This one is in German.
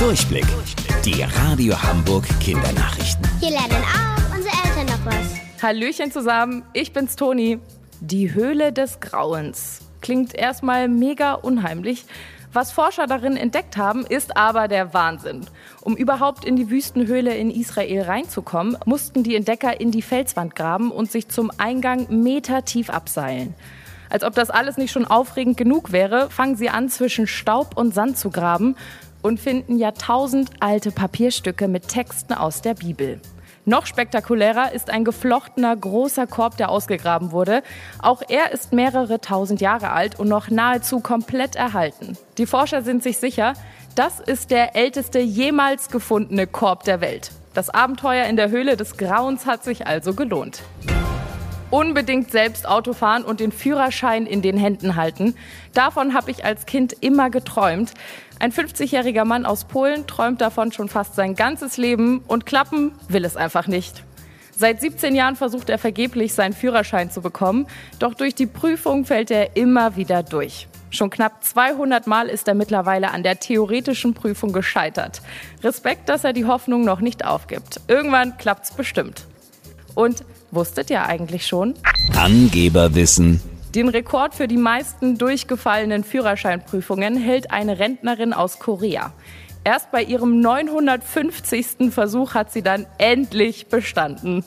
Durchblick. Die Radio Hamburg Kindernachrichten. Hier lernen auch unsere Eltern noch was. Hallöchen zusammen, ich bin's Toni. Die Höhle des Grauens. Klingt erstmal mega unheimlich. Was Forscher darin entdeckt haben, ist aber der Wahnsinn. Um überhaupt in die Wüstenhöhle in Israel reinzukommen, mussten die Entdecker in die Felswand graben und sich zum Eingang metertief abseilen. Als ob das alles nicht schon aufregend genug wäre, fangen sie an, zwischen Staub und Sand zu graben und finden Jahrtausend alte Papierstücke mit Texten aus der Bibel. Noch spektakulärer ist ein geflochtener großer Korb, der ausgegraben wurde. Auch er ist mehrere tausend Jahre alt und noch nahezu komplett erhalten. Die Forscher sind sich sicher, das ist der älteste jemals gefundene Korb der Welt. Das Abenteuer in der Höhle des Grauens hat sich also gelohnt unbedingt selbst Auto fahren und den Führerschein in den Händen halten. Davon habe ich als Kind immer geträumt. Ein 50-jähriger Mann aus Polen träumt davon schon fast sein ganzes Leben und klappen will es einfach nicht. Seit 17 Jahren versucht er vergeblich, seinen Führerschein zu bekommen, doch durch die Prüfung fällt er immer wieder durch. Schon knapp 200 Mal ist er mittlerweile an der theoretischen Prüfung gescheitert. Respekt, dass er die Hoffnung noch nicht aufgibt. Irgendwann klappt's bestimmt. Und wusstet ihr eigentlich schon? Angeberwissen. Den Rekord für die meisten durchgefallenen Führerscheinprüfungen hält eine Rentnerin aus Korea. Erst bei ihrem 950. Versuch hat sie dann endlich bestanden.